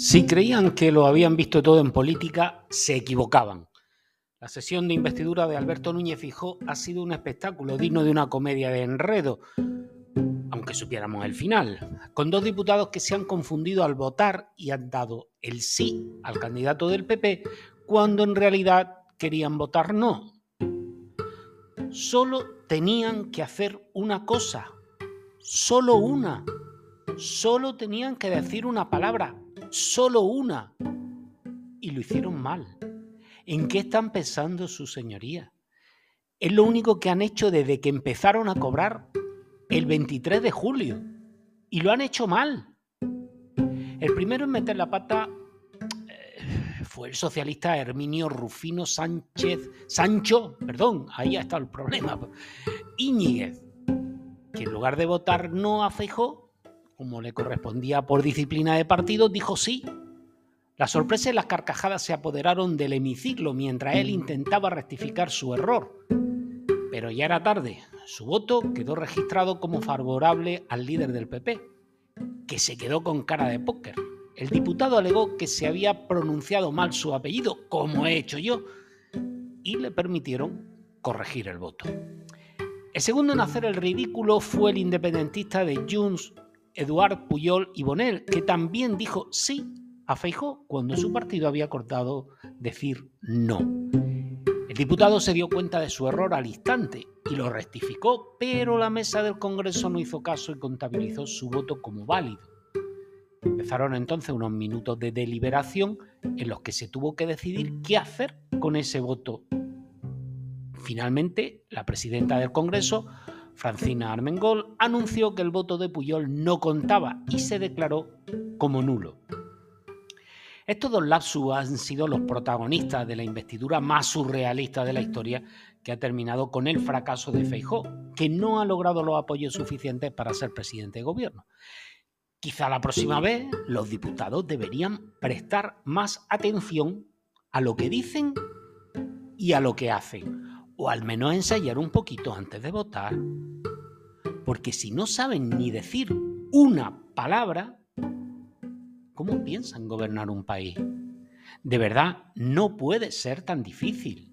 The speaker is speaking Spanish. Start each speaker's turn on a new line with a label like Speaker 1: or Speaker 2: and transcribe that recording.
Speaker 1: Si creían que lo habían visto todo en política, se equivocaban. La sesión de investidura de Alberto Núñez Fijó ha sido un espectáculo digno de una comedia de enredo, aunque supiéramos el final, con dos diputados que se han confundido al votar y han dado el sí al candidato del PP cuando en realidad querían votar no. Solo tenían que hacer una cosa, solo una. Solo tenían que decir una palabra, solo una. Y lo hicieron mal. ¿En qué están pensando su señoría? Es lo único que han hecho desde que empezaron a cobrar el 23 de julio. Y lo han hecho mal. El primero en meter la pata eh, fue el socialista Herminio Rufino Sánchez, Sancho, perdón, ahí ha estado el problema, Íñiguez, que en lugar de votar no a como le correspondía por disciplina de partido, dijo sí. La sorpresa y las carcajadas se apoderaron del hemiciclo mientras él intentaba rectificar su error. Pero ya era tarde. Su voto quedó registrado como favorable al líder del PP, que se quedó con cara de póker. El diputado alegó que se había pronunciado mal su apellido, como he hecho yo, y le permitieron corregir el voto. El segundo en hacer el ridículo fue el independentista de Junts, Eduard Puyol y Bonel, que también dijo sí a Feijó cuando su partido había cortado decir no. El diputado se dio cuenta de su error al instante y lo rectificó, pero la mesa del Congreso no hizo caso y contabilizó su voto como válido. Empezaron entonces unos minutos de deliberación en los que se tuvo que decidir qué hacer con ese voto. Finalmente, la presidenta del Congreso Francina Armengol anunció que el voto de Puyol no contaba y se declaró como nulo. Estos dos lapsus han sido los protagonistas de la investidura más surrealista de la historia que ha terminado con el fracaso de Feijó, que no ha logrado los apoyos suficientes para ser presidente de gobierno. Quizá la próxima vez los diputados deberían prestar más atención a lo que dicen y a lo que hacen, o al menos ensayar un poquito antes de votar. Porque si no saben ni decir una palabra, ¿cómo piensan gobernar un país? De verdad, no puede ser tan difícil.